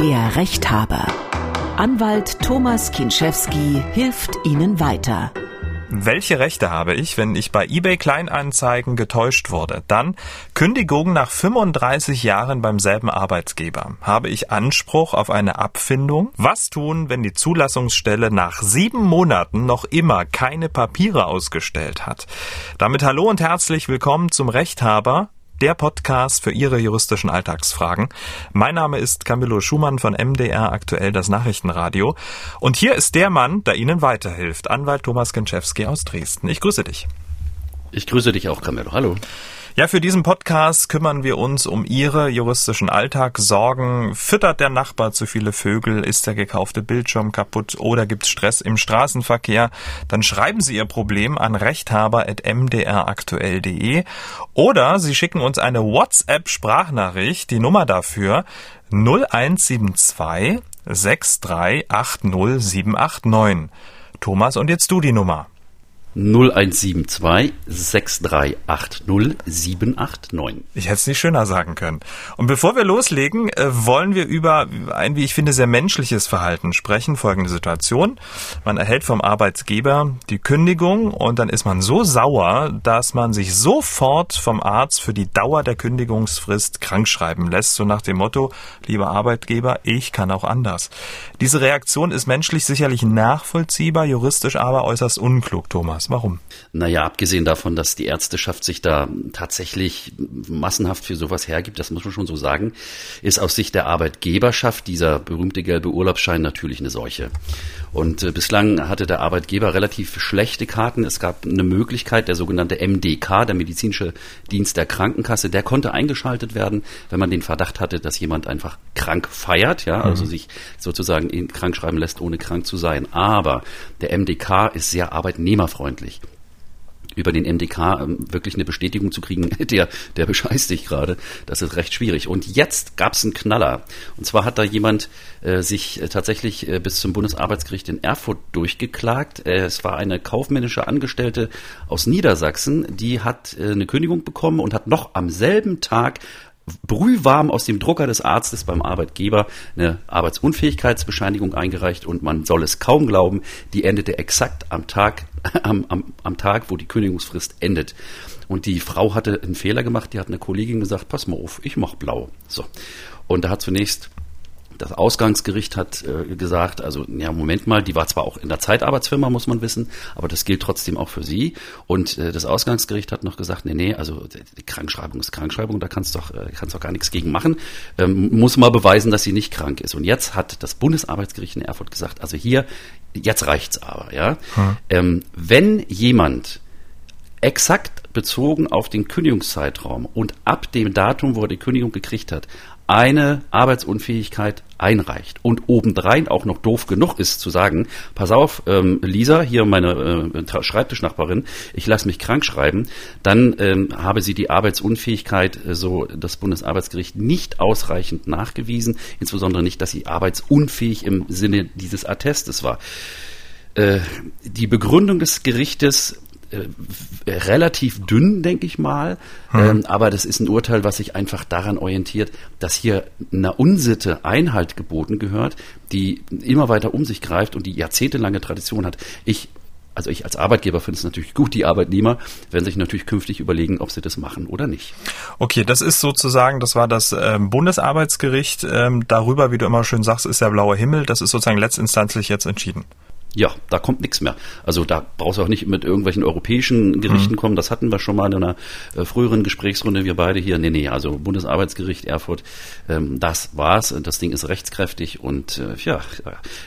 Der Rechthaber. Anwalt Thomas Kinschewski hilft Ihnen weiter. Welche Rechte habe ich, wenn ich bei eBay Kleinanzeigen getäuscht wurde? Dann Kündigung nach 35 Jahren beim selben Arbeitgeber. Habe ich Anspruch auf eine Abfindung? Was tun, wenn die Zulassungsstelle nach sieben Monaten noch immer keine Papiere ausgestellt hat? Damit hallo und herzlich willkommen zum Rechthaber der Podcast für Ihre juristischen Alltagsfragen. Mein Name ist Camillo Schumann von MDR aktuell das Nachrichtenradio. Und hier ist der Mann, der Ihnen weiterhilft, Anwalt Thomas Genczewski aus Dresden. Ich grüße dich. Ich grüße dich auch, Camillo. Hallo. Ja, für diesen Podcast kümmern wir uns um Ihre juristischen Alltagssorgen. Füttert der Nachbar zu viele Vögel? Ist der gekaufte Bildschirm kaputt? Oder gibt es Stress im Straßenverkehr? Dann schreiben Sie Ihr Problem an rechthaber.mdraktuell.de oder Sie schicken uns eine WhatsApp-Sprachnachricht. Die Nummer dafür 0172 6380789. Thomas, und jetzt du die Nummer. 0172 6380 789. Ich hätte es nicht schöner sagen können. Und bevor wir loslegen, äh, wollen wir über ein, wie ich finde, sehr menschliches Verhalten sprechen. Folgende Situation. Man erhält vom Arbeitgeber die Kündigung und dann ist man so sauer, dass man sich sofort vom Arzt für die Dauer der Kündigungsfrist krankschreiben lässt. So nach dem Motto, lieber Arbeitgeber, ich kann auch anders. Diese Reaktion ist menschlich sicherlich nachvollziehbar, juristisch aber äußerst unklug, Thomas. Thomas. Warum? Naja, abgesehen davon, dass die Ärzteschaft sich da tatsächlich massenhaft für sowas hergibt, das muss man schon so sagen, ist aus Sicht der Arbeitgeberschaft dieser berühmte gelbe Urlaubsschein natürlich eine Seuche. Und äh, bislang hatte der Arbeitgeber relativ schlechte Karten. Es gab eine Möglichkeit, der sogenannte MDK, der medizinische Dienst der Krankenkasse, der konnte eingeschaltet werden, wenn man den Verdacht hatte, dass jemand einfach krank feiert, ja, also mhm. sich sozusagen krank schreiben lässt, ohne krank zu sein. Aber der MDK ist sehr arbeitnehmerfreundlich über den MDK ähm, wirklich eine Bestätigung zu kriegen, der, der bescheißt dich gerade. Das ist recht schwierig. Und jetzt gab es einen Knaller. Und zwar hat da jemand äh, sich äh, tatsächlich äh, bis zum Bundesarbeitsgericht in Erfurt durchgeklagt. Äh, es war eine kaufmännische Angestellte aus Niedersachsen, die hat äh, eine Kündigung bekommen und hat noch am selben Tag brühwarm aus dem Drucker des Arztes beim Arbeitgeber eine Arbeitsunfähigkeitsbescheinigung eingereicht und man soll es kaum glauben, die endete exakt am Tag, am, am, am Tag, wo die Kündigungsfrist endet. Und die Frau hatte einen Fehler gemacht, die hat eine Kollegin gesagt, pass mal auf, ich mach blau. So. Und da hat zunächst das Ausgangsgericht hat äh, gesagt, also ja, Moment mal, die war zwar auch in der Zeitarbeitsfirma, muss man wissen, aber das gilt trotzdem auch für sie. Und äh, das Ausgangsgericht hat noch gesagt, nee, nee, also die Krankschreibung ist Krankschreibung, da kannst doch, äh, kannst doch gar nichts gegen machen. Ähm, muss mal beweisen, dass sie nicht krank ist. Und jetzt hat das Bundesarbeitsgericht in Erfurt gesagt, also hier, jetzt reicht's aber, ja. Hm. Ähm, wenn jemand exakt bezogen auf den Kündigungszeitraum und ab dem Datum, wo er die Kündigung gekriegt hat, eine Arbeitsunfähigkeit einreicht und obendrein auch noch doof genug ist zu sagen, pass auf, ähm, Lisa, hier meine äh, Schreibtischnachbarin, ich lasse mich krank schreiben, dann ähm, habe sie die Arbeitsunfähigkeit, äh, so das Bundesarbeitsgericht, nicht ausreichend nachgewiesen, insbesondere nicht, dass sie arbeitsunfähig im Sinne dieses Attestes war. Äh, die Begründung des Gerichtes äh, relativ dünn, denke ich mal. Hm. Ähm, aber das ist ein Urteil, was sich einfach daran orientiert, dass hier einer Unsitte Einhalt geboten gehört, die immer weiter um sich greift und die jahrzehntelange Tradition hat. Ich also ich als Arbeitgeber finde es natürlich gut, die Arbeitnehmer werden sich natürlich künftig überlegen, ob sie das machen oder nicht. Okay, das ist sozusagen, das war das ähm, Bundesarbeitsgericht. Ähm, darüber, wie du immer schön sagst, ist der blaue Himmel. Das ist sozusagen letztinstanzlich jetzt entschieden. Ja, da kommt nichts mehr. Also da brauchst du auch nicht mit irgendwelchen europäischen Gerichten mhm. kommen. Das hatten wir schon mal in einer äh, früheren Gesprächsrunde, wir beide hier. Nee, nee, also Bundesarbeitsgericht Erfurt, ähm, das war's. Das Ding ist rechtskräftig und äh, ja,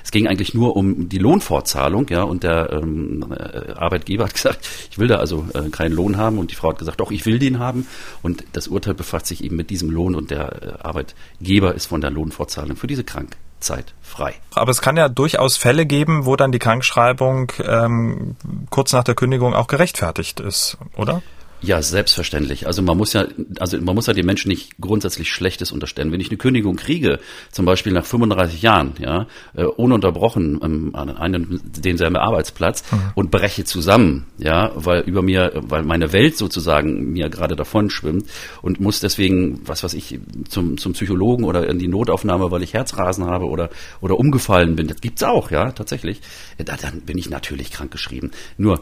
es ging eigentlich nur um die Lohnfortzahlung, ja, und der ähm, äh, Arbeitgeber hat gesagt, ich will da also äh, keinen Lohn haben und die Frau hat gesagt, doch, ich will den haben und das Urteil befasst sich eben mit diesem Lohn und der äh, Arbeitgeber ist von der Lohnfortzahlung für diese krank Zeit frei. Aber es kann ja durchaus Fälle geben, wo dann die Krankschreibung ähm, kurz nach der Kündigung auch gerechtfertigt ist, oder? Ja, selbstverständlich. Also man muss ja, also man muss ja den Menschen nicht grundsätzlich Schlechtes unterstellen. Wenn ich eine Kündigung kriege, zum Beispiel nach 35 Jahren, ja, äh, ununterbrochen ähm, an einem denselben Arbeitsplatz mhm. und breche zusammen, ja, weil über mir, weil meine Welt sozusagen mir gerade davon schwimmt und muss deswegen, was weiß ich, zum, zum Psychologen oder in die Notaufnahme, weil ich Herzrasen habe oder, oder umgefallen bin. Das gibt's auch, ja, tatsächlich. Da, dann bin ich natürlich krankgeschrieben. Nur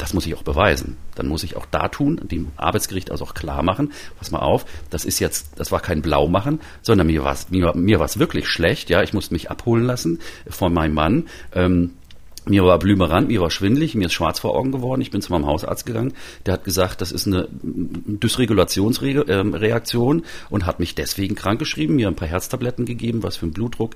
das muss ich auch beweisen. Dann muss ich auch da tun, dem Arbeitsgericht also auch klar machen, pass mal auf, das ist jetzt, das war kein Blaumachen, sondern mir war es mir, mir war's wirklich schlecht, ja, ich musste mich abholen lassen von meinem Mann. Ähm, mir war blümerant, mir war schwindlig, mir ist schwarz vor Augen geworden. Ich bin zu meinem Hausarzt gegangen. Der hat gesagt, das ist eine Dysregulationsreaktion ähm, und hat mich deswegen krankgeschrieben, mir ein paar Herztabletten gegeben, was für einen Blutdruck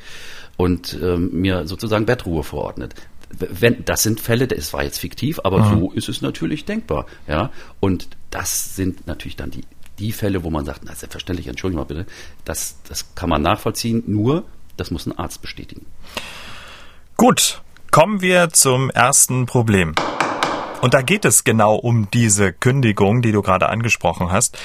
und ähm, mir sozusagen Bettruhe verordnet wenn, das sind Fälle, es war jetzt fiktiv, aber mhm. so ist es natürlich denkbar, ja. Und das sind natürlich dann die, die Fälle, wo man sagt, na, selbstverständlich, entschuldigung mal bitte, das, das kann man nachvollziehen, nur, das muss ein Arzt bestätigen. Gut, kommen wir zum ersten Problem. Und da geht es genau um diese Kündigung, die du gerade angesprochen hast.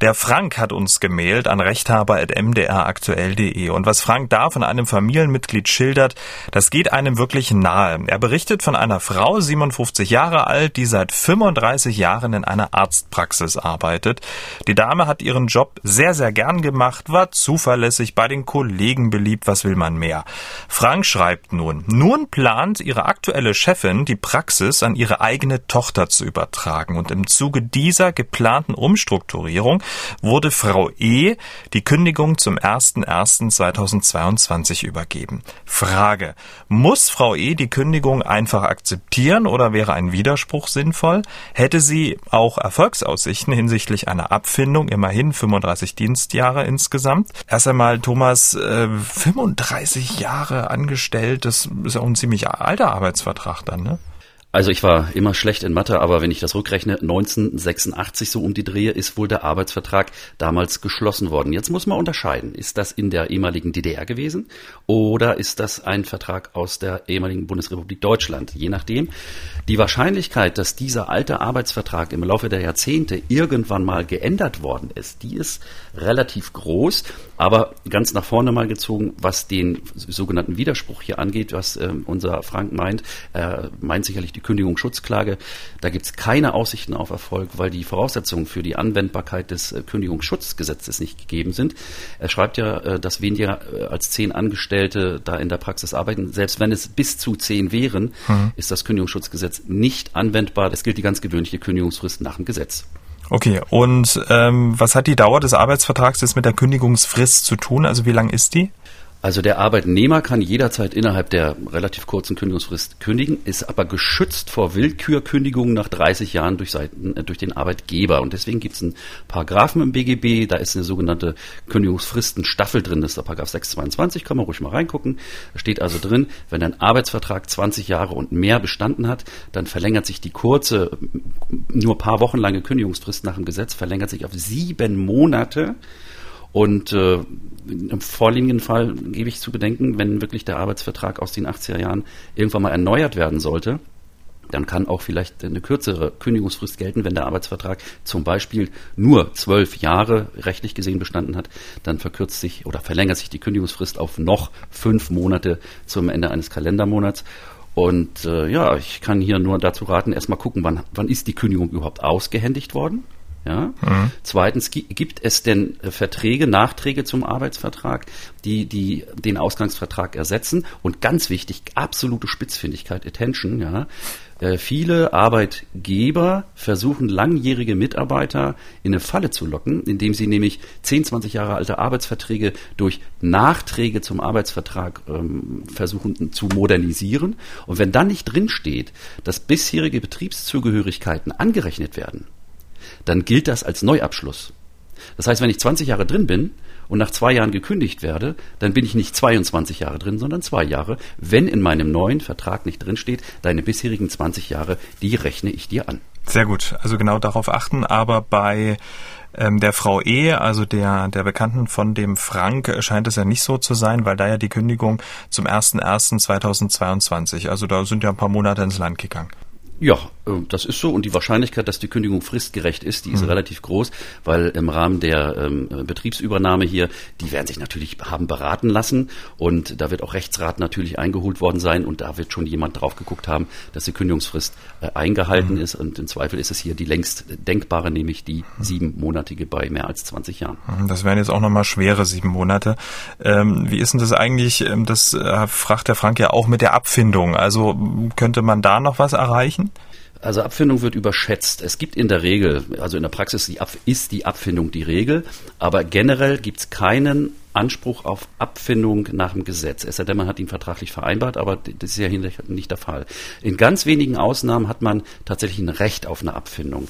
Der Frank hat uns gemailt an rechthaber.mdraktuell.de. Und was Frank da von einem Familienmitglied schildert, das geht einem wirklich nahe. Er berichtet von einer Frau, 57 Jahre alt, die seit 35 Jahren in einer Arztpraxis arbeitet. Die Dame hat ihren Job sehr, sehr gern gemacht, war zuverlässig, bei den Kollegen beliebt, was will man mehr. Frank schreibt nun, nun plant ihre aktuelle Chefin, die Praxis an ihre eigene Tochter zu übertragen. Und im Zuge dieser geplanten Umstrukturierung wurde Frau E. die Kündigung zum 01.01.2022 übergeben. Frage. Muss Frau E. die Kündigung einfach akzeptieren oder wäre ein Widerspruch sinnvoll? Hätte sie auch Erfolgsaussichten hinsichtlich einer Abfindung, immerhin 35 Dienstjahre insgesamt? Erst einmal, Thomas, äh, 35 Jahre angestellt, das ist auch ein ziemlich alter Arbeitsvertrag dann, ne? Also ich war immer schlecht in Mathe, aber wenn ich das rückrechne, 1986 so um die Drehe ist wohl der Arbeitsvertrag damals geschlossen worden. Jetzt muss man unterscheiden. Ist das in der ehemaligen DDR gewesen oder ist das ein Vertrag aus der ehemaligen Bundesrepublik Deutschland? Je nachdem. Die Wahrscheinlichkeit, dass dieser alte Arbeitsvertrag im Laufe der Jahrzehnte irgendwann mal geändert worden ist, die ist relativ groß. Aber ganz nach vorne mal gezogen, was den sogenannten Widerspruch hier angeht, was äh, unser Frank meint, äh, meint sicherlich die Kündigungsschutzklage. Da gibt es keine Aussichten auf Erfolg, weil die Voraussetzungen für die Anwendbarkeit des äh, Kündigungsschutzgesetzes nicht gegeben sind. Er schreibt ja, äh, dass weniger äh, als zehn Angestellte da in der Praxis arbeiten. Selbst wenn es bis zu zehn wären, mhm. ist das Kündigungsschutzgesetz nicht anwendbar. Es gilt die ganz gewöhnliche Kündigungsfrist nach dem Gesetz. Okay, und ähm, was hat die Dauer des Arbeitsvertrags jetzt mit der Kündigungsfrist zu tun? Also wie lang ist die? Also der Arbeitnehmer kann jederzeit innerhalb der relativ kurzen Kündigungsfrist kündigen, ist aber geschützt vor Willkürkündigungen nach 30 Jahren durch, Seiten, äh, durch den Arbeitgeber. Und deswegen gibt es einen Paragraphen im BGB, da ist eine sogenannte Kündigungsfristenstaffel drin, das ist der Paragraph 622, kann man ruhig mal reingucken. Da steht also drin, wenn ein Arbeitsvertrag 20 Jahre und mehr bestanden hat, dann verlängert sich die kurze, nur paar Wochen lange Kündigungsfrist nach dem Gesetz, verlängert sich auf sieben Monate. Und äh, im vorliegenden Fall gebe ich zu bedenken, wenn wirklich der Arbeitsvertrag aus den 80er Jahren irgendwann mal erneuert werden sollte, dann kann auch vielleicht eine kürzere Kündigungsfrist gelten, wenn der Arbeitsvertrag zum Beispiel nur zwölf Jahre rechtlich gesehen bestanden hat, dann verkürzt sich oder verlängert sich die Kündigungsfrist auf noch fünf Monate zum Ende eines Kalendermonats. Und äh, ja, ich kann hier nur dazu raten, erstmal gucken, wann, wann ist die Kündigung überhaupt ausgehändigt worden. Ja? Mhm. Zweitens, gibt es denn äh, Verträge, Nachträge zum Arbeitsvertrag, die, die den Ausgangsvertrag ersetzen? Und ganz wichtig, absolute Spitzfindigkeit, Attention, ja. Äh, viele Arbeitgeber versuchen langjährige Mitarbeiter in eine Falle zu locken, indem sie nämlich 10, 20 Jahre alte Arbeitsverträge durch Nachträge zum Arbeitsvertrag ähm, versuchen zu modernisieren. Und wenn dann nicht drinsteht, dass bisherige Betriebszugehörigkeiten angerechnet werden, dann gilt das als Neuabschluss. Das heißt, wenn ich 20 Jahre drin bin und nach zwei Jahren gekündigt werde, dann bin ich nicht 22 Jahre drin, sondern zwei Jahre, wenn in meinem neuen Vertrag nicht drinsteht, deine bisherigen 20 Jahre, die rechne ich dir an. Sehr gut, also genau darauf achten, aber bei ähm, der Frau E., also der, der Bekannten von dem Frank, scheint es ja nicht so zu sein, weil da ja die Kündigung zum 01.01.2022, also da sind ja ein paar Monate ins Land gegangen. Ja, das ist so und die Wahrscheinlichkeit, dass die Kündigung fristgerecht ist, die ist mhm. relativ groß, weil im Rahmen der ähm, Betriebsübernahme hier, die werden sich natürlich haben beraten lassen und da wird auch Rechtsrat natürlich eingeholt worden sein und da wird schon jemand drauf geguckt haben, dass die Kündigungsfrist äh, eingehalten mhm. ist und im Zweifel ist es hier die längst denkbare, nämlich die mhm. siebenmonatige bei mehr als 20 Jahren. Mhm, das wären jetzt auch nochmal schwere sieben Monate. Ähm, wie ist denn das eigentlich, ähm, das äh, fragt der Frank ja auch mit der Abfindung, also könnte man da noch was erreichen? Also Abfindung wird überschätzt. Es gibt in der Regel, also in der Praxis die ist die Abfindung die Regel, aber generell gibt es keinen Anspruch auf Abfindung nach dem Gesetz. Es sei denn, man hat ihn vertraglich vereinbart, aber das ist ja nicht der Fall. In ganz wenigen Ausnahmen hat man tatsächlich ein Recht auf eine Abfindung.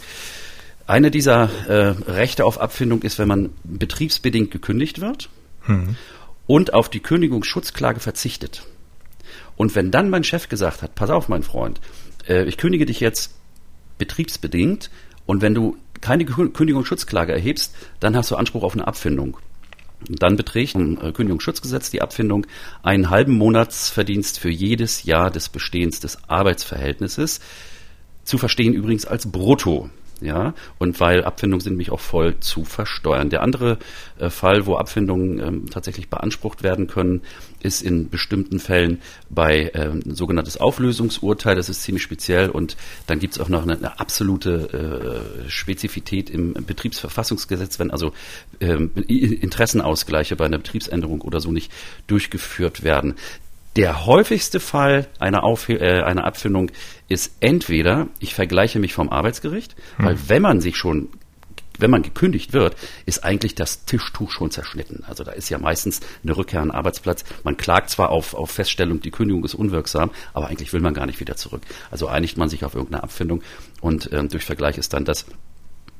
Eine dieser äh, Rechte auf Abfindung ist, wenn man betriebsbedingt gekündigt wird mhm. und auf die Kündigungsschutzklage verzichtet. Und wenn dann mein Chef gesagt hat, pass auf, mein Freund, äh, ich kündige dich jetzt betriebsbedingt und wenn du keine Kündigungsschutzklage erhebst, dann hast du Anspruch auf eine Abfindung. Und dann beträgt im äh, Kündigungsschutzgesetz die Abfindung einen halben Monatsverdienst für jedes Jahr des Bestehens des Arbeitsverhältnisses. Zu verstehen übrigens als Brutto. Ja, und weil Abfindungen sind nämlich auch voll zu versteuern. Der andere äh, Fall, wo Abfindungen ähm, tatsächlich beansprucht werden können, ist in bestimmten Fällen bei ähm, sogenanntes Auflösungsurteil. Das ist ziemlich speziell und dann gibt es auch noch eine, eine absolute äh, Spezifität im Betriebsverfassungsgesetz, wenn also ähm, Interessenausgleiche bei einer Betriebsänderung oder so nicht durchgeführt werden. Der häufigste Fall einer, Auf äh, einer Abfindung ist entweder, ich vergleiche mich vom Arbeitsgericht, hm. weil wenn man sich schon wenn man gekündigt wird, ist eigentlich das Tischtuch schon zerschnitten. Also da ist ja meistens eine Rückkehr an den Arbeitsplatz. Man klagt zwar auf, auf Feststellung, die Kündigung ist unwirksam, aber eigentlich will man gar nicht wieder zurück. Also einigt man sich auf irgendeine Abfindung und ähm, durch Vergleich ist dann das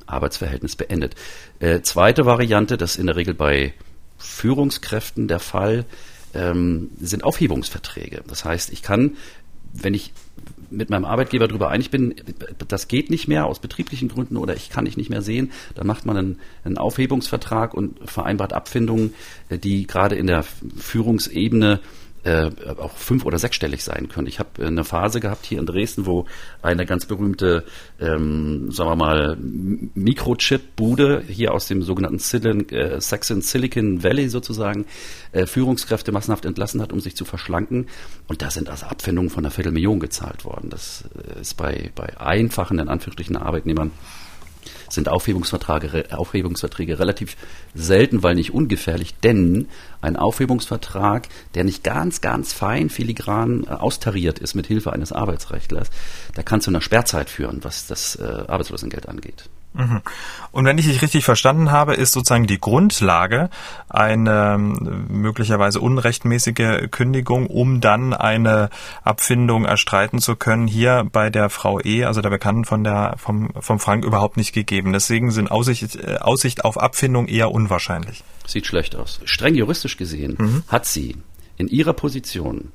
Arbeitsverhältnis beendet. Äh, zweite Variante, das ist in der Regel bei Führungskräften der Fall, ähm, sind Aufhebungsverträge. Das heißt, ich kann, wenn ich mit meinem Arbeitgeber darüber einig bin, das geht nicht mehr aus betrieblichen Gründen oder ich kann dich nicht mehr sehen, dann macht man einen, einen Aufhebungsvertrag und vereinbart Abfindungen, äh, die gerade in der Führungsebene äh, auch fünf- oder sechsstellig sein können. Ich habe eine Phase gehabt hier in Dresden, wo eine ganz berühmte, ähm, sagen wir mal, Mikrochip-Bude hier aus dem sogenannten Silicon, äh, Saxon Silicon Valley sozusagen äh, Führungskräfte massenhaft entlassen hat, um sich zu verschlanken. Und da sind also Abfindungen von einer Viertelmillion gezahlt worden. Das äh, ist bei, bei einfachen, in Anführungsstrichen, Arbeitnehmern sind Aufhebungsverträge, Aufhebungsverträge relativ selten, weil nicht ungefährlich, denn ein Aufhebungsvertrag, der nicht ganz, ganz fein, filigran äh, austariert ist mit Hilfe eines Arbeitsrechtlers, der kann zu einer Sperrzeit führen, was das äh, Arbeitslosengeld angeht. Mhm. Und wenn ich dich richtig verstanden habe, ist sozusagen die Grundlage eine ähm, möglicherweise unrechtmäßige Kündigung, um dann eine Abfindung erstreiten zu können, hier bei der Frau E., also der Bekannten von der, vom, vom Frank, überhaupt nicht gegeben. Deswegen sind Aussicht, äh, Aussicht auf Abfindung eher unwahrscheinlich. Sieht schlecht aus. Streng juristisch gesehen mhm. hat sie in ihrer Position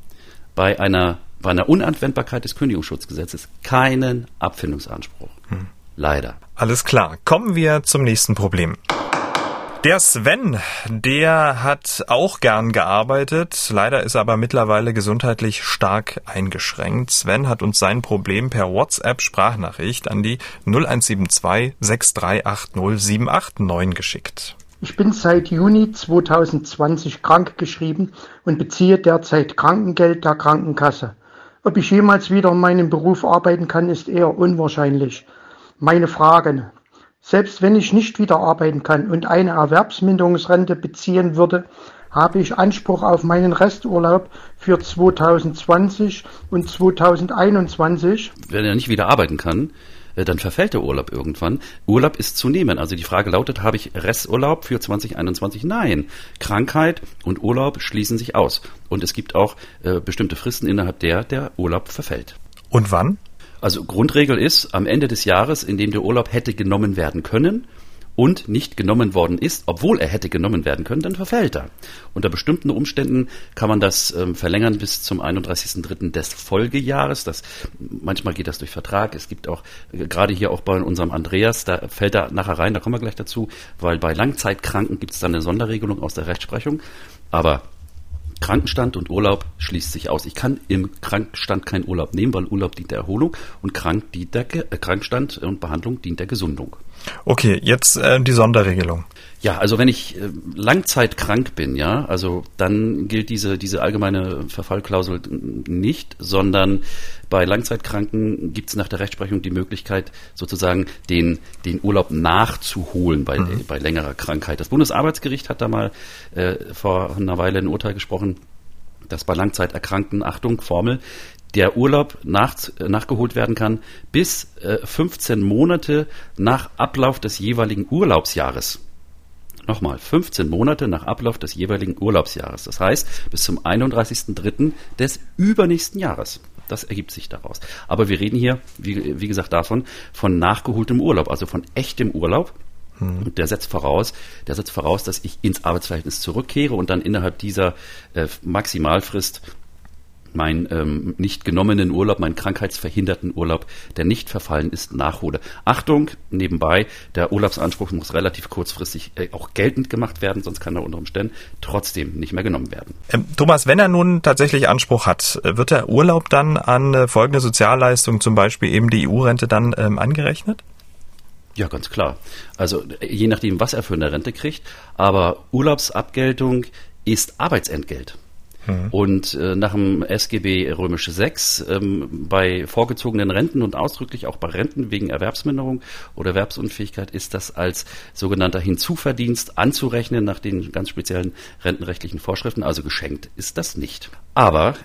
bei einer, bei einer Unanwendbarkeit des Kündigungsschutzgesetzes keinen Abfindungsanspruch. Mhm. Leider. Alles klar. Kommen wir zum nächsten Problem. Der Sven, der hat auch gern gearbeitet. Leider ist er aber mittlerweile gesundheitlich stark eingeschränkt. Sven hat uns sein Problem per WhatsApp-Sprachnachricht an die 0172 6380 789 geschickt. Ich bin seit Juni 2020 krankgeschrieben und beziehe derzeit Krankengeld der Krankenkasse. Ob ich jemals wieder in meinem Beruf arbeiten kann, ist eher unwahrscheinlich meine Fragen. Selbst wenn ich nicht wieder arbeiten kann und eine Erwerbsminderungsrente beziehen würde, habe ich Anspruch auf meinen Resturlaub für 2020 und 2021. Wenn er nicht wieder arbeiten kann, äh, dann verfällt der Urlaub irgendwann. Urlaub ist zu nehmen. Also die Frage lautet, habe ich Resturlaub für 2021? Nein. Krankheit und Urlaub schließen sich aus. Und es gibt auch äh, bestimmte Fristen, innerhalb der der Urlaub verfällt. Und wann? Also Grundregel ist, am Ende des Jahres, in dem der Urlaub hätte genommen werden können und nicht genommen worden ist, obwohl er hätte genommen werden können, dann verfällt er. Unter bestimmten Umständen kann man das ähm, verlängern bis zum 31.03. des Folgejahres. Das, manchmal geht das durch Vertrag. Es gibt auch, äh, gerade hier auch bei unserem Andreas, da fällt er nachher rein, da kommen wir gleich dazu, weil bei Langzeitkranken gibt es dann eine Sonderregelung aus der Rechtsprechung. Aber Krankenstand und Urlaub schließt sich aus. Ich kann im Krankenstand keinen Urlaub nehmen, weil Urlaub dient der Erholung und Krank dient der, äh, Krankenstand und Behandlung dient der Gesundung. Okay, jetzt äh, die Sonderregelung. Ja, also wenn ich äh, langzeitkrank bin, ja, also dann gilt diese, diese allgemeine Verfallklausel nicht, sondern bei Langzeitkranken gibt es nach der Rechtsprechung die Möglichkeit, sozusagen den, den Urlaub nachzuholen bei, mhm. bei längerer Krankheit. Das Bundesarbeitsgericht hat da mal äh, vor einer Weile ein Urteil gesprochen, dass bei Langzeiterkrankten, Achtung, Formel, der Urlaub nach, nachgeholt werden kann bis äh, 15 Monate nach Ablauf des jeweiligen Urlaubsjahres. Nochmal, 15 Monate nach Ablauf des jeweiligen Urlaubsjahres. Das heißt, bis zum 31.03. des übernächsten Jahres. Das ergibt sich daraus. Aber wir reden hier, wie, wie gesagt, davon, von nachgeholtem Urlaub, also von echtem Urlaub. Und hm. der setzt voraus, der setzt voraus, dass ich ins Arbeitsverhältnis zurückkehre und dann innerhalb dieser äh, Maximalfrist meinen ähm, nicht genommenen Urlaub, meinen krankheitsverhinderten Urlaub, der nicht verfallen ist, nachhole. Achtung, nebenbei, der Urlaubsanspruch muss relativ kurzfristig äh, auch geltend gemacht werden, sonst kann er unter Umständen trotzdem nicht mehr genommen werden. Ähm, Thomas, wenn er nun tatsächlich Anspruch hat, äh, wird der Urlaub dann an äh, folgende Sozialleistungen, zum Beispiel eben die EU-Rente, dann ähm, angerechnet? Ja, ganz klar. Also je nachdem, was er für eine Rente kriegt, aber Urlaubsabgeltung ist Arbeitsentgelt. Mhm. Und äh, nach dem SGB römische 6 ähm, bei vorgezogenen Renten und ausdrücklich auch bei Renten wegen Erwerbsminderung oder Erwerbsunfähigkeit ist das als sogenannter Hinzuverdienst anzurechnen nach den ganz speziellen rentenrechtlichen Vorschriften, also geschenkt ist das nicht. Aber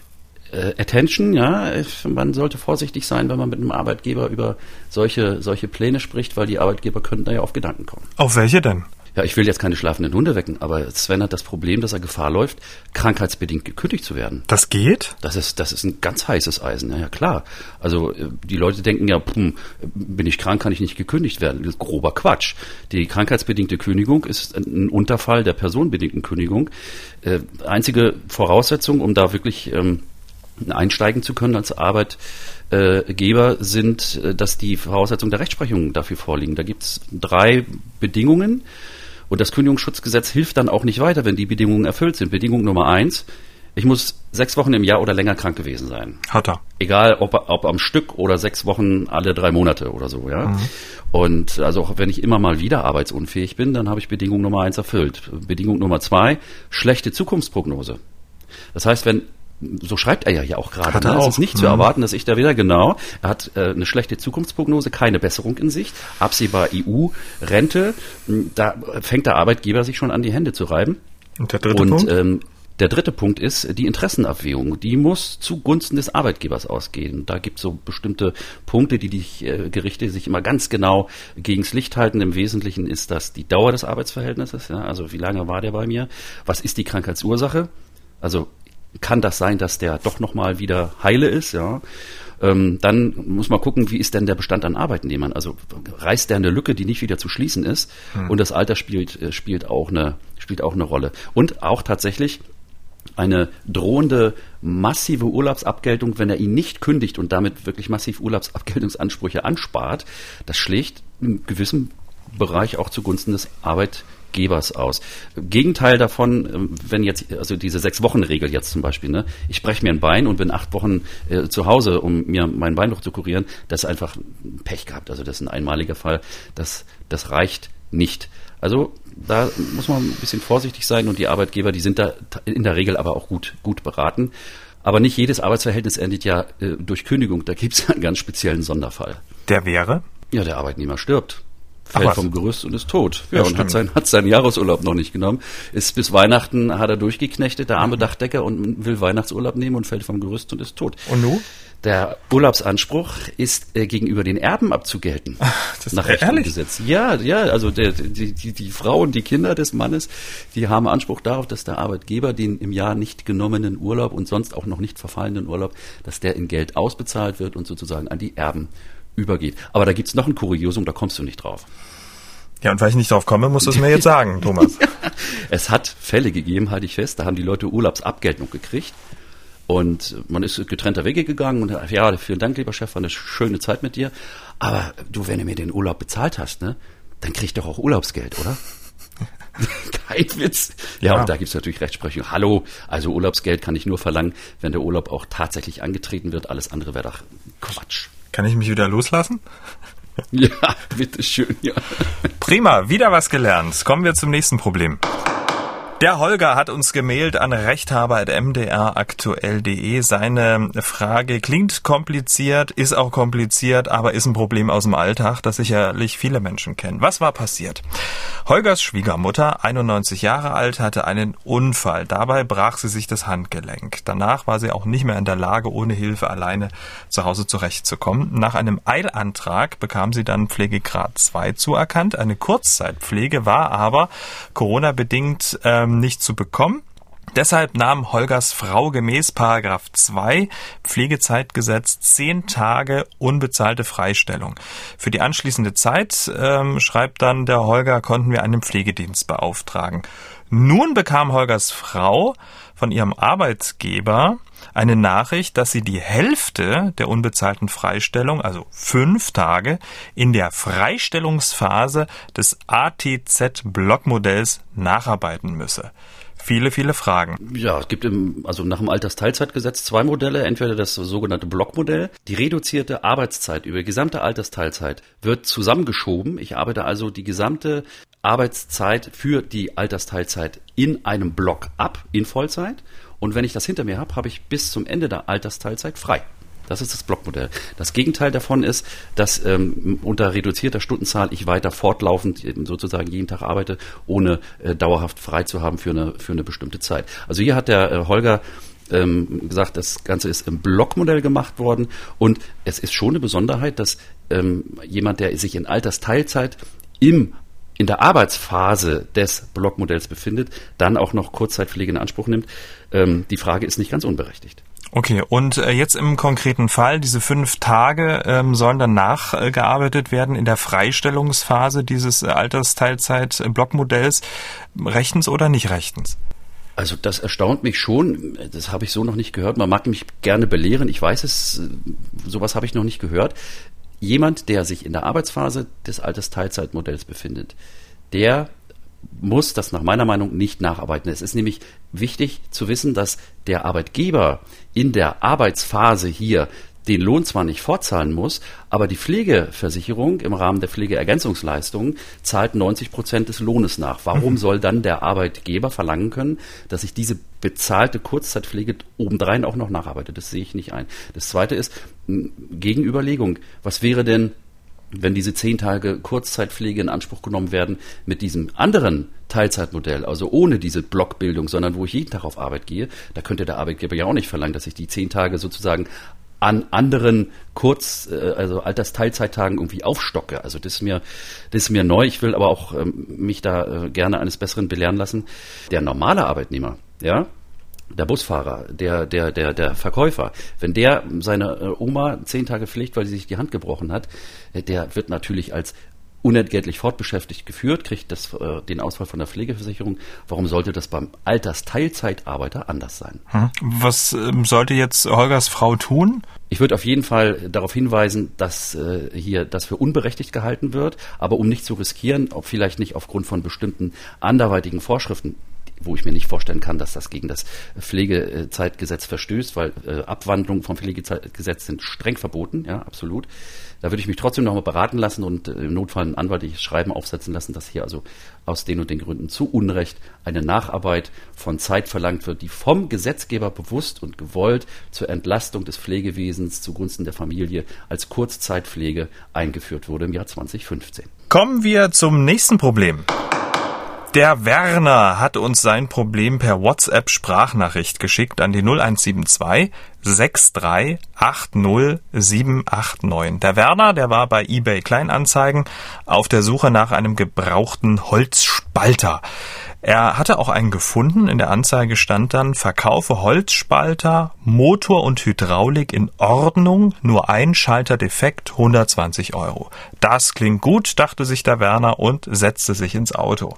Attention, ja, man sollte vorsichtig sein, wenn man mit einem Arbeitgeber über solche, solche Pläne spricht, weil die Arbeitgeber könnten da ja auf Gedanken kommen. Auf welche denn? ja, ich will jetzt keine schlafenden Hunde wecken, aber Sven hat das Problem, dass er Gefahr läuft, krankheitsbedingt gekündigt zu werden. Das geht? Das ist, das ist ein ganz heißes Eisen, ja, ja klar. Also äh, die Leute denken ja, hm, bin ich krank, kann ich nicht gekündigt werden. Das ist grober Quatsch. Die krankheitsbedingte Kündigung ist ein Unterfall der personenbedingten Kündigung. Äh, einzige Voraussetzung, um da wirklich ähm, einsteigen zu können als Arbeitgeber, sind, äh, dass die Voraussetzungen der Rechtsprechung dafür vorliegen. Da gibt es drei Bedingungen. Und das Kündigungsschutzgesetz hilft dann auch nicht weiter, wenn die Bedingungen erfüllt sind. Bedingung Nummer eins, ich muss sechs Wochen im Jahr oder länger krank gewesen sein. Hat er. Egal, ob, ob am Stück oder sechs Wochen alle drei Monate oder so, ja. Mhm. Und also auch wenn ich immer mal wieder arbeitsunfähig bin, dann habe ich Bedingung Nummer eins erfüllt. Bedingung Nummer zwei, schlechte Zukunftsprognose. Das heißt, wenn so schreibt er ja hier auch gerade. Ne? Es ist nicht mhm. zu erwarten, dass ich da wieder genau. Er hat äh, eine schlechte Zukunftsprognose, keine Besserung in Sicht, absehbar EU, Rente. Da fängt der Arbeitgeber sich schon an die Hände zu reiben. Und der dritte Und, Punkt? Ähm, der dritte Punkt ist die Interessenabwägung. Die muss zugunsten des Arbeitgebers ausgehen. Da gibt es so bestimmte Punkte, die die äh, Gerichte sich immer ganz genau gegens Licht halten. Im Wesentlichen ist das die Dauer des Arbeitsverhältnisses. Ja? Also wie lange war der bei mir? Was ist die Krankheitsursache? Also kann das sein, dass der doch nochmal wieder heile ist, ja. Ähm, dann muss man gucken, wie ist denn der Bestand an Arbeitnehmern? Also reißt der eine Lücke, die nicht wieder zu schließen ist? Hm. Und das Alter spielt, äh, spielt, auch eine, spielt auch eine Rolle. Und auch tatsächlich eine drohende massive Urlaubsabgeltung, wenn er ihn nicht kündigt und damit wirklich massiv Urlaubsabgeltungsansprüche anspart, das schlägt in gewissem Bereich auch zugunsten des Arbeitgebers Gebers aus. Gegenteil davon, ähm, wenn jetzt, also diese Sechs-Wochen-Regel jetzt zum Beispiel, ne, ich breche mir ein Bein und bin acht Wochen äh, zu Hause, um mir mein Bein noch zu kurieren, das ist einfach Pech gehabt. Also das ist ein einmaliger Fall. Das, das reicht nicht. Also da muss man ein bisschen vorsichtig sein und die Arbeitgeber, die sind da in der Regel aber auch gut, gut beraten. Aber nicht jedes Arbeitsverhältnis endet ja äh, durch Kündigung. Da gibt es einen ganz speziellen Sonderfall. Der wäre? Ja, der Arbeitnehmer stirbt fällt vom Gerüst und ist tot. Ja, ja und hat, sein, hat seinen Jahresurlaub noch nicht genommen. Ist bis Weihnachten hat er durchgeknechtet, der arme mhm. Dachdecker, und will Weihnachtsurlaub nehmen und fällt vom Gerüst und ist tot. Und nun? Der Urlaubsanspruch ist äh, gegenüber den Erben abzugelten. Ach, das nach Recht und Gesetz. Ja, ja, also der, die, die, die Frau und die Kinder des Mannes, die haben Anspruch darauf, dass der Arbeitgeber den im Jahr nicht genommenen Urlaub und sonst auch noch nicht verfallenen Urlaub, dass der in Geld ausbezahlt wird und sozusagen an die Erben übergeht. Aber da gibt's noch ein Kuriosum, da kommst du nicht drauf. Ja, und weil ich nicht drauf komme, musst du es mir jetzt sagen, Thomas. es hat Fälle gegeben, halte ich fest, da haben die Leute Urlaubsabgeltung gekriegt. Und man ist getrennter Wege gegangen und ja, vielen Dank, lieber Chef, war eine schöne Zeit mit dir. Aber du, wenn du mir den Urlaub bezahlt hast, ne, dann krieg ich doch auch Urlaubsgeld, oder? Kein Witz. Ja, ja. und da gibt's natürlich Rechtsprechung. Hallo, also Urlaubsgeld kann ich nur verlangen, wenn der Urlaub auch tatsächlich angetreten wird. Alles andere wäre doch Quatsch. Kann ich mich wieder loslassen? Ja, bitteschön, ja. Prima, wieder was gelernt. Kommen wir zum nächsten Problem. Der Holger hat uns gemailt an rechthaber.mdraktuell.de. Seine Frage klingt kompliziert, ist auch kompliziert, aber ist ein Problem aus dem Alltag, das sicherlich viele Menschen kennen. Was war passiert? Holgers Schwiegermutter, 91 Jahre alt, hatte einen Unfall. Dabei brach sie sich das Handgelenk. Danach war sie auch nicht mehr in der Lage, ohne Hilfe alleine zu Hause zurechtzukommen. Nach einem Eilantrag bekam sie dann Pflegegrad 2 zuerkannt. Eine Kurzzeitpflege war aber Corona-bedingt äh, ähm, nicht zu bekommen. Deshalb nahm Holgers Frau gemäß Paragraph 2 Pflegezeitgesetz zehn Tage unbezahlte Freistellung. Für die anschließende Zeit, ähm, schreibt dann der Holger, konnten wir einen Pflegedienst beauftragen. Nun bekam Holgers Frau von ihrem Arbeitgeber eine Nachricht, dass sie die Hälfte der unbezahlten Freistellung, also fünf Tage, in der Freistellungsphase des ATZ-Blockmodells nacharbeiten müsse viele, viele Fragen. Ja, es gibt im, also nach dem Altersteilzeitgesetz zwei Modelle. Entweder das sogenannte Blockmodell. Die reduzierte Arbeitszeit über die gesamte Altersteilzeit wird zusammengeschoben. Ich arbeite also die gesamte Arbeitszeit für die Altersteilzeit in einem Block ab, in Vollzeit. Und wenn ich das hinter mir habe, habe ich bis zum Ende der Altersteilzeit frei. Das ist das Blockmodell. Das Gegenteil davon ist, dass ähm, unter reduzierter Stundenzahl ich weiter fortlaufend sozusagen jeden Tag arbeite, ohne äh, dauerhaft frei zu haben für eine, für eine bestimmte Zeit. Also hier hat der äh, Holger ähm, gesagt, das Ganze ist im Blockmodell gemacht worden und es ist schon eine Besonderheit, dass ähm, jemand, der sich in Altersteilzeit im in der Arbeitsphase des Blockmodells befindet, dann auch noch Kurzzeitpflege in Anspruch nimmt. Ähm, die Frage ist nicht ganz unberechtigt. Okay, und äh, jetzt im konkreten Fall, diese fünf Tage ähm, sollen dann nachgearbeitet werden in der Freistellungsphase dieses äh, Altersteilzeit-Blockmodells. Rechtens oder nicht rechtens? Also das erstaunt mich schon. Das habe ich so noch nicht gehört. Man mag mich gerne belehren. Ich weiß es, äh, sowas habe ich noch nicht gehört jemand, der sich in der Arbeitsphase des Altersteilzeitmodells befindet, der muss das nach meiner Meinung nicht nacharbeiten. Es ist nämlich wichtig zu wissen, dass der Arbeitgeber in der Arbeitsphase hier den Lohn zwar nicht fortzahlen muss, aber die Pflegeversicherung im Rahmen der Pflegeergänzungsleistungen zahlt 90 Prozent des Lohnes nach. Warum mhm. soll dann der Arbeitgeber verlangen können, dass ich diese bezahlte Kurzzeitpflege obendrein auch noch nacharbeite? Das sehe ich nicht ein. Das zweite ist Gegenüberlegung. Was wäre denn wenn diese zehn Tage Kurzzeitpflege in Anspruch genommen werden mit diesem anderen Teilzeitmodell, also ohne diese Blockbildung, sondern wo ich jeden Tag auf Arbeit gehe, da könnte der Arbeitgeber ja auch nicht verlangen, dass ich die zehn Tage sozusagen an anderen Kurz, äh, also Altersteilzeittagen irgendwie aufstocke. Also das ist mir, das ist mir neu. Ich will aber auch ähm, mich da äh, gerne eines Besseren belehren lassen. Der normale Arbeitnehmer, ja, der Busfahrer, der, der, der, der Verkäufer, wenn der seine äh, Oma zehn Tage pflegt, weil sie sich die Hand gebrochen hat, der wird natürlich als unentgeltlich fortbeschäftigt geführt, kriegt das, äh, den Ausfall von der Pflegeversicherung. Warum sollte das beim Altersteilzeitarbeiter anders sein? Hm. Was ähm, sollte jetzt Holgers Frau tun? Ich würde auf jeden Fall darauf hinweisen, dass äh, hier das für unberechtigt gehalten wird, aber um nicht zu riskieren, ob vielleicht nicht aufgrund von bestimmten anderweitigen Vorschriften wo ich mir nicht vorstellen kann, dass das gegen das Pflegezeitgesetz verstößt, weil äh, Abwandlungen vom Pflegezeitgesetz sind streng verboten, ja, absolut. Da würde ich mich trotzdem nochmal beraten lassen und äh, im Notfall ein anwaltliches Schreiben aufsetzen lassen, dass hier also aus den und den Gründen zu Unrecht eine Nacharbeit von Zeit verlangt wird, die vom Gesetzgeber bewusst und gewollt zur Entlastung des Pflegewesens zugunsten der Familie als Kurzzeitpflege eingeführt wurde im Jahr 2015. Kommen wir zum nächsten Problem. Der Werner hat uns sein Problem per WhatsApp Sprachnachricht geschickt an die 0172 6380789. Der Werner, der war bei eBay Kleinanzeigen auf der Suche nach einem gebrauchten Holzspalter. Er hatte auch einen gefunden. In der Anzeige stand dann, verkaufe Holzspalter, Motor und Hydraulik in Ordnung, nur ein Schalter defekt, 120 Euro. Das klingt gut, dachte sich der Werner und setzte sich ins Auto.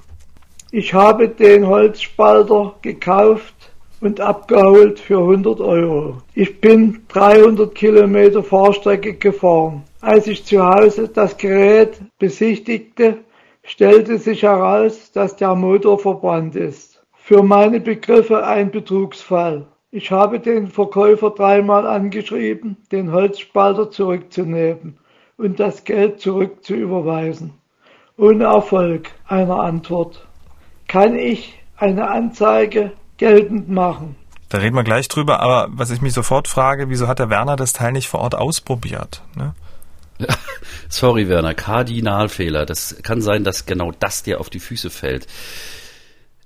Ich habe den Holzspalter gekauft und abgeholt für 100 Euro. Ich bin 300 Kilometer Fahrstrecke gefahren. Als ich zu Hause das Gerät besichtigte, stellte sich heraus, dass der Motor verbrannt ist. Für meine Begriffe ein Betrugsfall. Ich habe den Verkäufer dreimal angeschrieben, den Holzspalter zurückzunehmen und das Geld zurückzuüberweisen. Ohne Erfolg einer Antwort. Kann ich eine Anzeige geltend machen? Da reden wir gleich drüber, aber was ich mich sofort frage, wieso hat der Werner das Teil nicht vor Ort ausprobiert? Ne? Sorry, Werner, Kardinalfehler. Das kann sein, dass genau das dir auf die Füße fällt.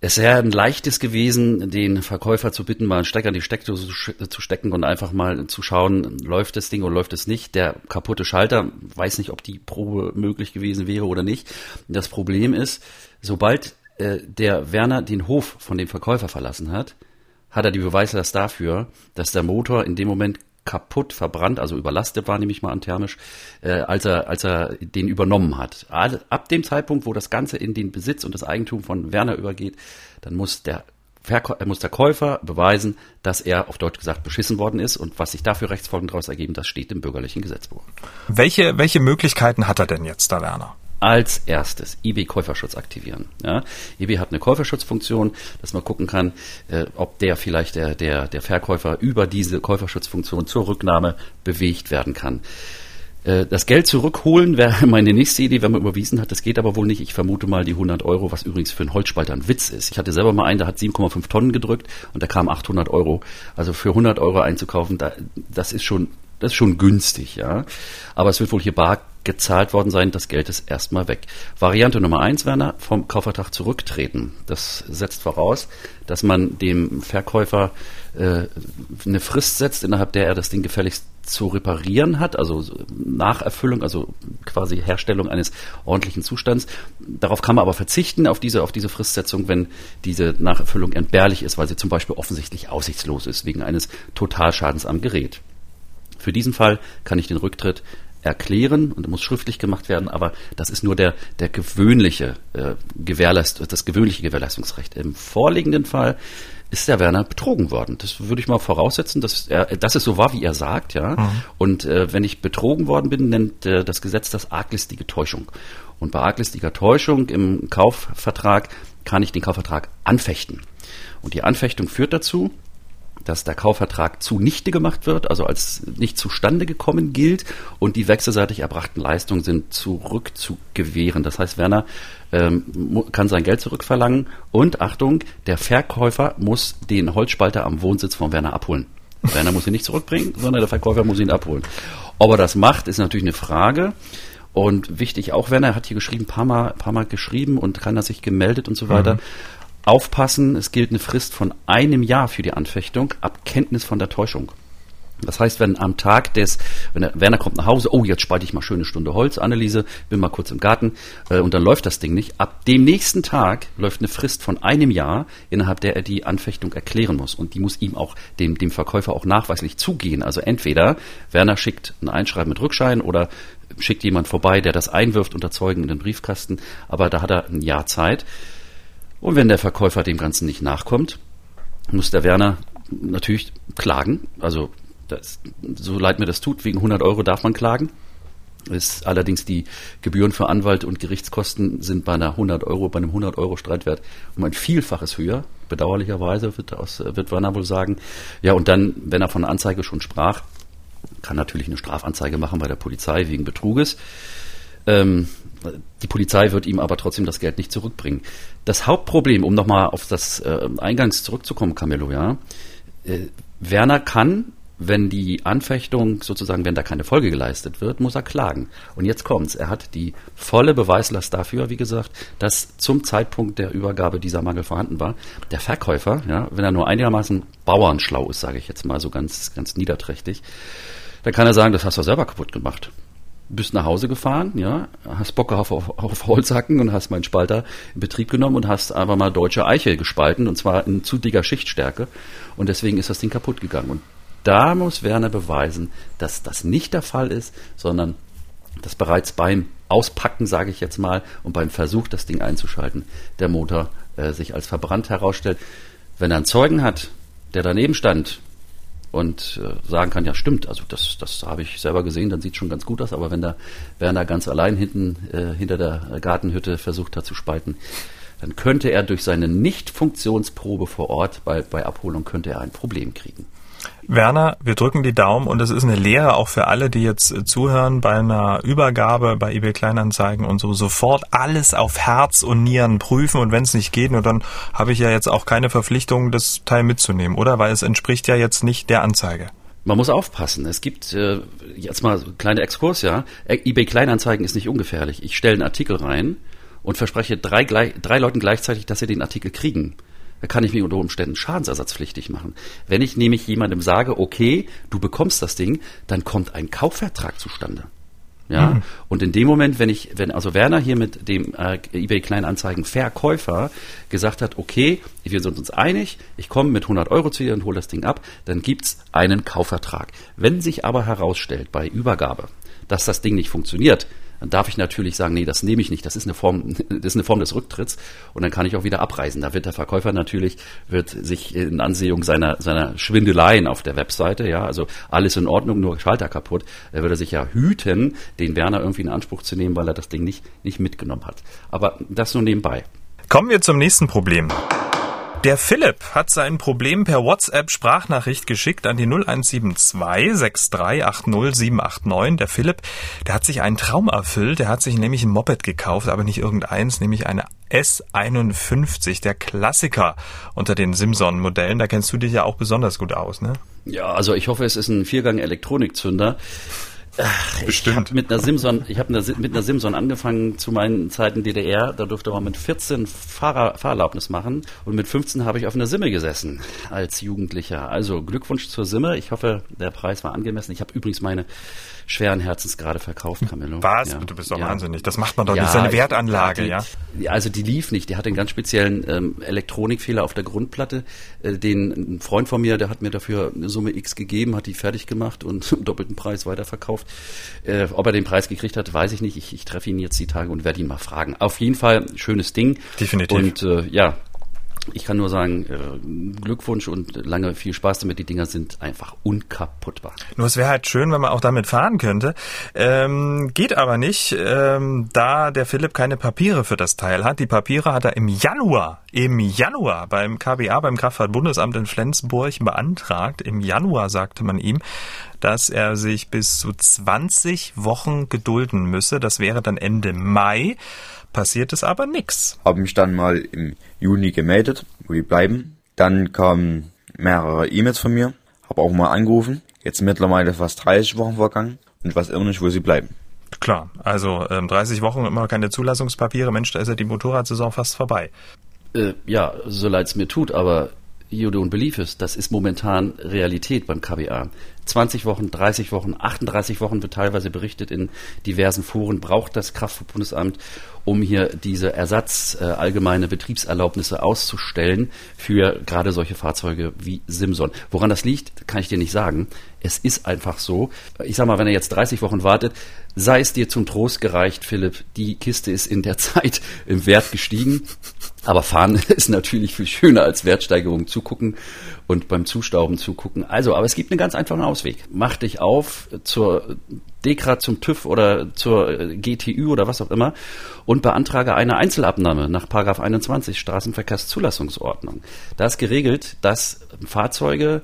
Es wäre ein leichtes gewesen, den Verkäufer zu bitten, mal einen Stecker in die Steckdose zu stecken und einfach mal zu schauen, läuft das Ding oder läuft es nicht. Der kaputte Schalter, weiß nicht, ob die Probe möglich gewesen wäre oder nicht. Das Problem ist, sobald äh, der Werner den Hof von dem Verkäufer verlassen hat, hat er die Beweislast dafür, dass der Motor in dem Moment kaputt, verbrannt, also überlastet war, nehme ich mal an thermisch, äh, als er als er den übernommen hat. Ab dem Zeitpunkt, wo das Ganze in den Besitz und das Eigentum von Werner übergeht, dann muss der Verkäu muss der Käufer beweisen, dass er auf Deutsch gesagt beschissen worden ist und was sich dafür Rechtsfolgen daraus ergeben, das steht im bürgerlichen Gesetzbuch. Welche welche Möglichkeiten hat er denn jetzt, der Werner? Als erstes eBay Käuferschutz aktivieren. Ja, eBay hat eine Käuferschutzfunktion, dass man gucken kann, äh, ob der vielleicht der, der, der Verkäufer über diese Käuferschutzfunktion zur Rücknahme bewegt werden kann. Äh, das Geld zurückholen wäre meine nächste Idee, wenn man überwiesen hat. Das geht aber wohl nicht. Ich vermute mal die 100 Euro, was übrigens für einen Holzspalter ein Witz ist. Ich hatte selber mal einen, der hat 7,5 Tonnen gedrückt und da kam 800 Euro. Also für 100 Euro einzukaufen, da, das ist schon das ist schon günstig, ja. Aber es wird wohl hier bar gezahlt worden sein, das Geld ist erstmal weg. Variante Nummer eins, Werner, vom Kaufvertrag zurücktreten. Das setzt voraus, dass man dem Verkäufer äh, eine Frist setzt, innerhalb der er das Ding gefälligst zu reparieren hat, also Nacherfüllung, also quasi Herstellung eines ordentlichen Zustands. Darauf kann man aber verzichten, auf diese, auf diese Fristsetzung, wenn diese Nacherfüllung entbehrlich ist, weil sie zum Beispiel offensichtlich aussichtslos ist, wegen eines Totalschadens am Gerät. Für diesen Fall kann ich den Rücktritt erklären und muss schriftlich gemacht werden, aber das ist nur der, der gewöhnliche äh, Gewährleist, das gewöhnliche Gewährleistungsrecht. Im vorliegenden Fall ist der Werner betrogen worden. Das würde ich mal voraussetzen, dass er, dass es so war, wie er sagt, ja. Mhm. Und äh, wenn ich betrogen worden bin, nennt äh, das Gesetz das arglistige Täuschung. Und bei arglistiger Täuschung im Kaufvertrag kann ich den Kaufvertrag anfechten. Und die Anfechtung führt dazu, dass der Kaufvertrag zunichte gemacht wird, also als nicht zustande gekommen gilt und die wechselseitig erbrachten Leistungen sind zurückzugewähren. Das heißt, Werner ähm, kann sein Geld zurückverlangen und Achtung, der Verkäufer muss den Holzspalter am Wohnsitz von Werner abholen. Werner muss ihn nicht zurückbringen, sondern der Verkäufer muss ihn abholen. Ob er das macht, ist natürlich eine Frage. Und wichtig auch, Werner hat hier geschrieben, paar Mal, paar Mal geschrieben und kann er sich gemeldet und so weiter. Mhm. Aufpassen, es gilt eine Frist von einem Jahr für die Anfechtung, ab Kenntnis von der Täuschung. Das heißt, wenn am Tag des, wenn der Werner kommt nach Hause, oh, jetzt spalte ich mal schöne Stunde Holz, Anneliese, bin mal kurz im Garten, äh, und dann läuft das Ding nicht. Ab dem nächsten Tag läuft eine Frist von einem Jahr, innerhalb der er die Anfechtung erklären muss. Und die muss ihm auch, dem, dem Verkäufer auch nachweislich zugehen. Also entweder Werner schickt ein Einschreiben mit Rückschein oder schickt jemand vorbei, der das einwirft unter Zeugen in den Briefkasten, aber da hat er ein Jahr Zeit. Und wenn der Verkäufer dem Ganzen nicht nachkommt, muss der Werner natürlich klagen. Also das, so leid mir das tut, wegen 100 Euro darf man klagen. Ist allerdings die Gebühren für Anwalt und Gerichtskosten sind bei einer 100 Euro, bei einem 100 Euro Streitwert um ein Vielfaches höher. Bedauerlicherweise wird, aus, wird Werner wohl sagen. Ja, und dann, wenn er von einer Anzeige schon sprach, kann natürlich eine Strafanzeige machen bei der Polizei wegen Betruges. Ähm, die Polizei wird ihm aber trotzdem das Geld nicht zurückbringen. Das Hauptproblem, um nochmal auf das äh, Eingangs zurückzukommen, Camillo, ja, äh, Werner kann, wenn die Anfechtung sozusagen, wenn da keine Folge geleistet wird, muss er klagen. Und jetzt kommt's. Er hat die volle Beweislast dafür, wie gesagt, dass zum Zeitpunkt der Übergabe dieser Mangel vorhanden war. Der Verkäufer, ja, wenn er nur einigermaßen bauernschlau ist, sage ich jetzt mal so ganz, ganz niederträchtig, dann kann er sagen, das hast du selber kaputt gemacht bist nach Hause gefahren, ja, hast Bock auf, auf, auf Holzhacken und hast meinen Spalter in Betrieb genommen und hast einfach mal deutsche Eiche gespalten und zwar in zu dicker Schichtstärke und deswegen ist das Ding kaputt gegangen. Und da muss Werner beweisen, dass das nicht der Fall ist, sondern dass bereits beim Auspacken, sage ich jetzt mal, und beim Versuch, das Ding einzuschalten, der Motor äh, sich als verbrannt herausstellt. Wenn er einen Zeugen hat, der daneben stand, und äh, sagen kann, ja stimmt, also das, das habe ich selber gesehen, dann sieht schon ganz gut aus, aber wenn da Werner ganz allein hinten äh, hinter der Gartenhütte versucht hat zu spalten, dann könnte er durch seine Nicht-Funktionsprobe vor Ort bei, bei Abholung könnte er ein Problem kriegen. Werner, wir drücken die Daumen und es ist eine Lehre auch für alle, die jetzt äh, zuhören bei einer Übergabe bei eBay Kleinanzeigen und so sofort alles auf Herz und Nieren prüfen und wenn es nicht geht, nur dann habe ich ja jetzt auch keine Verpflichtung, das Teil mitzunehmen, oder? Weil es entspricht ja jetzt nicht der Anzeige. Man muss aufpassen. Es gibt äh, jetzt mal kleine Exkurs, ja. E-, eBay Kleinanzeigen ist nicht ungefährlich. Ich stelle einen Artikel rein und verspreche drei, drei Leuten gleichzeitig, dass sie den Artikel kriegen da kann ich mich unter Umständen schadensersatzpflichtig machen. Wenn ich nämlich jemandem sage, okay, du bekommst das Ding, dann kommt ein Kaufvertrag zustande. Ja, mhm. und in dem Moment, wenn ich, wenn also Werner hier mit dem äh, eBay Kleinanzeigen Verkäufer gesagt hat, okay, wir sind uns einig, ich komme mit 100 Euro zu dir und hole das Ding ab, dann gibt's einen Kaufvertrag. Wenn sich aber herausstellt bei Übergabe, dass das Ding nicht funktioniert, dann darf ich natürlich sagen, nee, das nehme ich nicht, das ist eine Form, das ist eine Form des Rücktritts und dann kann ich auch wieder abreisen. Da wird der Verkäufer natürlich, wird sich in Ansehung seiner, seiner Schwindeleien auf der Webseite, ja, also alles in Ordnung, nur Schalter kaputt, er würde sich ja hüten, den Werner irgendwie in Anspruch zu nehmen, weil er das Ding nicht, nicht mitgenommen hat. Aber das nur nebenbei. Kommen wir zum nächsten Problem. Der Philipp hat sein Problem per WhatsApp-Sprachnachricht geschickt an die 0172 6380 789. Der Philipp, der hat sich einen Traum erfüllt. Der hat sich nämlich ein Moped gekauft, aber nicht irgendeins, nämlich eine S51, der Klassiker unter den Simson-Modellen. Da kennst du dich ja auch besonders gut aus, ne? Ja, also ich hoffe, es ist ein Viergang-Elektronikzünder. Ach, Bestimmt. Ich mit einer Simson, ich habe mit einer Simson angefangen zu meinen Zeiten DDR. Da durfte man mit 14 Fahrer, Fahrerlaubnis machen und mit 15 habe ich auf einer Simme gesessen als Jugendlicher. Also Glückwunsch zur Simme. Ich hoffe, der Preis war angemessen. Ich habe übrigens meine schweren Herzens gerade verkauft, Camillo. Was? Ja. Du bist doch ja. wahnsinnig. Das macht man doch ja, nicht. Das ist eine Wertanlage, ja? Also die lief nicht. Die hatte einen ganz speziellen ähm, Elektronikfehler auf der Grundplatte. Äh, den ein Freund von mir, der hat mir dafür eine Summe X gegeben, hat die fertig gemacht und zum doppelten Preis weiterverkauft. Äh, ob er den Preis gekriegt hat, weiß ich nicht. Ich, ich treffe ihn jetzt die Tage und werde ihn mal fragen. Auf jeden Fall schönes Ding. Definitiv. Und äh, ja, ich kann nur sagen, äh, Glückwunsch und lange viel Spaß damit. Die Dinger sind einfach unkaputtbar. Nur es wäre halt schön, wenn man auch damit fahren könnte. Ähm, geht aber nicht, ähm, da der Philipp keine Papiere für das Teil hat. Die Papiere hat er im Januar, im Januar beim KBA, beim Kraftfahrtbundesamt in Flensburg beantragt. Im Januar sagte man ihm, dass er sich bis zu 20 Wochen gedulden müsse. Das wäre dann Ende Mai passiert ist aber nichts. Habe mich dann mal im Juni gemeldet, wo die bleiben. Dann kamen mehrere E-Mails von mir, habe auch mal angerufen. Jetzt mittlerweile fast 30 Wochen vergangen und ich weiß immer nicht, wo sie bleiben. Klar, also ähm, 30 Wochen immer keine Zulassungspapiere, Mensch, da ist ja die Motorradsaison fast vorbei. Äh, ja, so leid es mir tut, aber Jude und Belief ist, das ist momentan Realität beim KBA. 20 Wochen, 30 Wochen, 38 Wochen wird teilweise berichtet in diversen Foren, braucht das Kraftfahrtbundesamt, um hier diese Ersatz äh, allgemeine Betriebserlaubnisse auszustellen für gerade solche Fahrzeuge wie Simson. Woran das liegt, kann ich dir nicht sagen. Es ist einfach so. Ich sag mal, wenn er jetzt 30 Wochen wartet, sei es dir zum Trost gereicht, Philipp, die Kiste ist in der Zeit im Wert gestiegen. Aber fahren ist natürlich viel schöner als Wertsteigerung zugucken und beim Zustauben zugucken. Also, aber es gibt einen ganz einfachen Ausweg. Mach dich auf zur Dekra, zum TÜV oder zur GTÜ oder was auch immer und beantrage eine Einzelabnahme nach 21 Straßenverkehrszulassungsordnung. Da ist geregelt, dass Fahrzeuge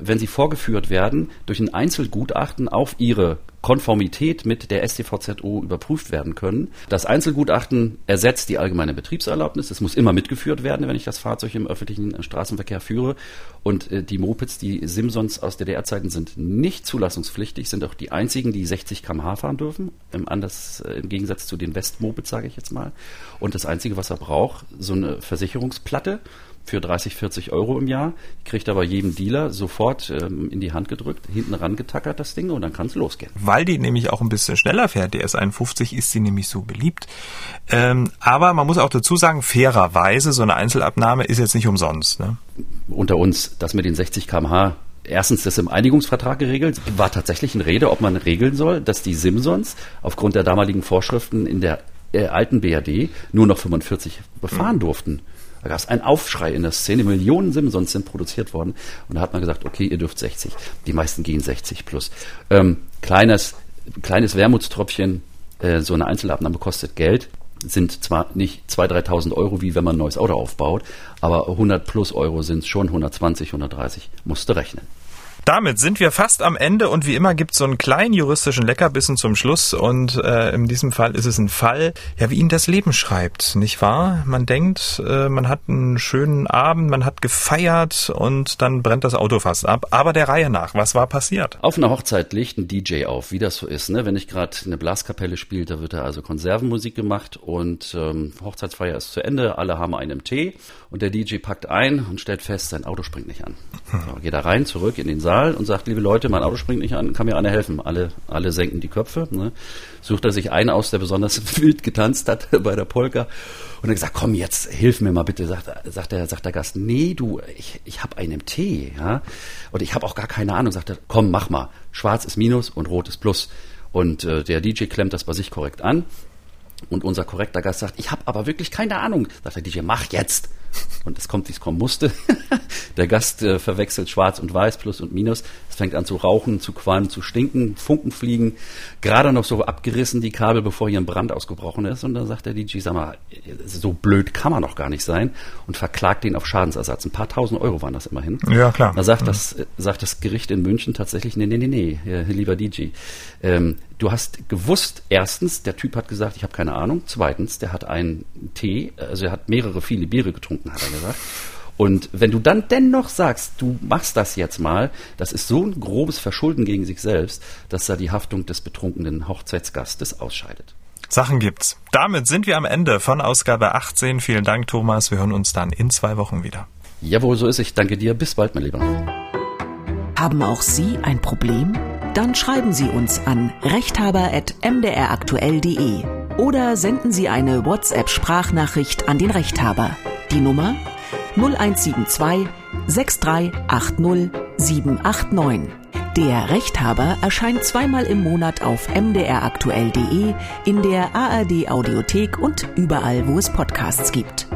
wenn sie vorgeführt werden, durch ein Einzelgutachten auf ihre Konformität mit der StVZO überprüft werden können. Das Einzelgutachten ersetzt die allgemeine Betriebserlaubnis. Es muss immer mitgeführt werden, wenn ich das Fahrzeug im öffentlichen Straßenverkehr führe. Und äh, die Mopeds, die Simsons aus DDR-Zeiten sind nicht zulassungspflichtig, sind auch die einzigen, die 60 km/h fahren dürfen, im, anders, äh, im Gegensatz zu den West-Mopeds, sage ich jetzt mal. Und das Einzige, was er braucht, so eine Versicherungsplatte für 30, 40 Euro im Jahr, kriegt aber jedem Dealer sofort ähm, in die Hand gedrückt, hinten rangetackert das Ding und dann kann es losgehen. Weil die nämlich auch ein bisschen schneller fährt, die S51 ist sie nämlich so beliebt. Ähm, aber man muss auch dazu sagen, fairerweise, so eine Einzelabnahme ist jetzt nicht umsonst. Ne? Unter uns, das mit den 60 kmh erstens das im Einigungsvertrag geregelt, war tatsächlich eine Rede, ob man regeln soll, dass die Simsons aufgrund der damaligen Vorschriften in der äh, alten BRD nur noch 45 befahren mhm. durften. Da gab es einen Aufschrei in der Szene. Millionen Simpsons sind produziert worden. Und da hat man gesagt, okay, ihr dürft 60. Die meisten gehen 60 plus. Ähm, kleines, kleines Wermutstropfchen, äh, so eine Einzelabnahme kostet Geld sind zwar nicht 2.000, 3.000 Euro, wie wenn man ein neues Auto aufbaut, aber 100 plus Euro sind schon 120, 130, musste rechnen. Damit sind wir fast am Ende und wie immer gibt es so einen kleinen juristischen Leckerbissen zum Schluss und äh, in diesem Fall ist es ein Fall, ja, wie ihn das Leben schreibt, nicht wahr? Man denkt, äh, man hat einen schönen Abend, man hat gefeiert und dann brennt das Auto fast ab. Aber der Reihe nach, was war passiert? Auf einer Hochzeit legt ein DJ auf, wie das so ist. Ne? Wenn ich gerade eine Blaskapelle spiele, da wird da also Konservenmusik gemacht und ähm, Hochzeitsfeier ist zu Ende, alle haben einen Tee und der DJ packt ein und stellt fest, sein Auto springt nicht an. So, geht da rein, zurück in den Saal und sagt, liebe Leute, mein Auto springt nicht an, kann mir einer helfen. Alle, alle senken die Köpfe. Ne? Sucht er sich einen aus, der besonders wild getanzt hat bei der Polka und er gesagt, komm jetzt, hilf mir mal bitte, sagt, sagt, der, sagt der Gast, nee, du, ich, ich habe einen Tee, ja, und ich habe auch gar keine Ahnung, sagt er, komm, mach mal, schwarz ist Minus und rot ist Plus. Und äh, der DJ klemmt das bei sich korrekt an und unser korrekter Gast sagt, ich habe aber wirklich keine Ahnung. Sagt der DJ, mach jetzt. Und es kommt, wie es kommen musste. Der Gast äh, verwechselt Schwarz und Weiß, Plus und Minus. Es fängt an zu rauchen, zu qualmen, zu stinken, Funken fliegen. Gerade noch so abgerissen die Kabel, bevor hier ein Brand ausgebrochen ist. Und dann sagt der DJ, sag mal, so blöd kann man doch gar nicht sein. Und verklagt ihn auf Schadensersatz. Ein paar tausend Euro waren das immerhin. Ja, klar. Da sagt, mhm. das, äh, sagt das Gericht in München tatsächlich, nee, nee, nee, nee, lieber DJ. Ähm, du hast gewusst, erstens, der Typ hat gesagt, ich habe keine Ahnung. Zweitens, der hat einen Tee, also er hat mehrere viele Biere getrunken, hat er gesagt. Und wenn du dann dennoch sagst, du machst das jetzt mal, das ist so ein grobes Verschulden gegen sich selbst, dass da die Haftung des betrunkenen Hochzeitsgastes ausscheidet. Sachen gibt's. Damit sind wir am Ende von Ausgabe 18. Vielen Dank, Thomas. Wir hören uns dann in zwei Wochen wieder. Jawohl, so ist es. Ich danke dir. Bis bald, mein Lieber. Haben auch Sie ein Problem? Dann schreiben Sie uns an rechthaber.mdraktuell.de oder senden Sie eine WhatsApp-Sprachnachricht an den Rechthaber. Die Nummer 0172 6380 789. Der Rechthaber erscheint zweimal im Monat auf mdraktuell.de, in der ARD Audiothek und überall, wo es Podcasts gibt.